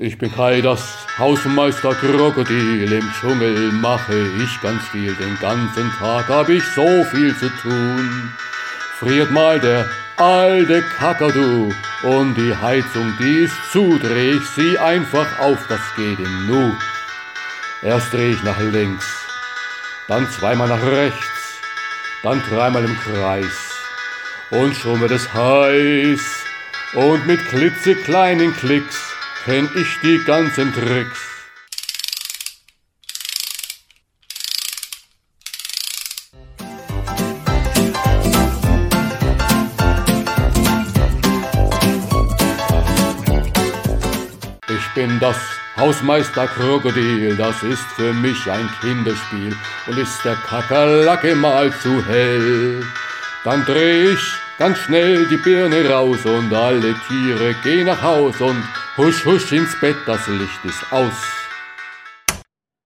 Ich bin Kai, das Hausmeister Krokodil. Im Dschungel mache ich ganz viel. Den ganzen Tag hab ich so viel zu tun. Friert mal der alte Kakadu und die Heizung, die ist zu. Dreh ich sie einfach auf, das geht im Nu. Erst dreh ich nach links, dann zweimal nach rechts, dann dreimal im Kreis. Und schon wird es heiß und mit klitzekleinen Klicks kenn ich die ganzen Tricks. Ich bin das Hausmeister Krokodil, das ist für mich ein Kinderspiel und ist der Kakerlake mal zu hell. Dann dreh ich ganz schnell die Birne raus und alle Tiere gehen nach Haus und husch husch ins Bett, das Licht ist aus.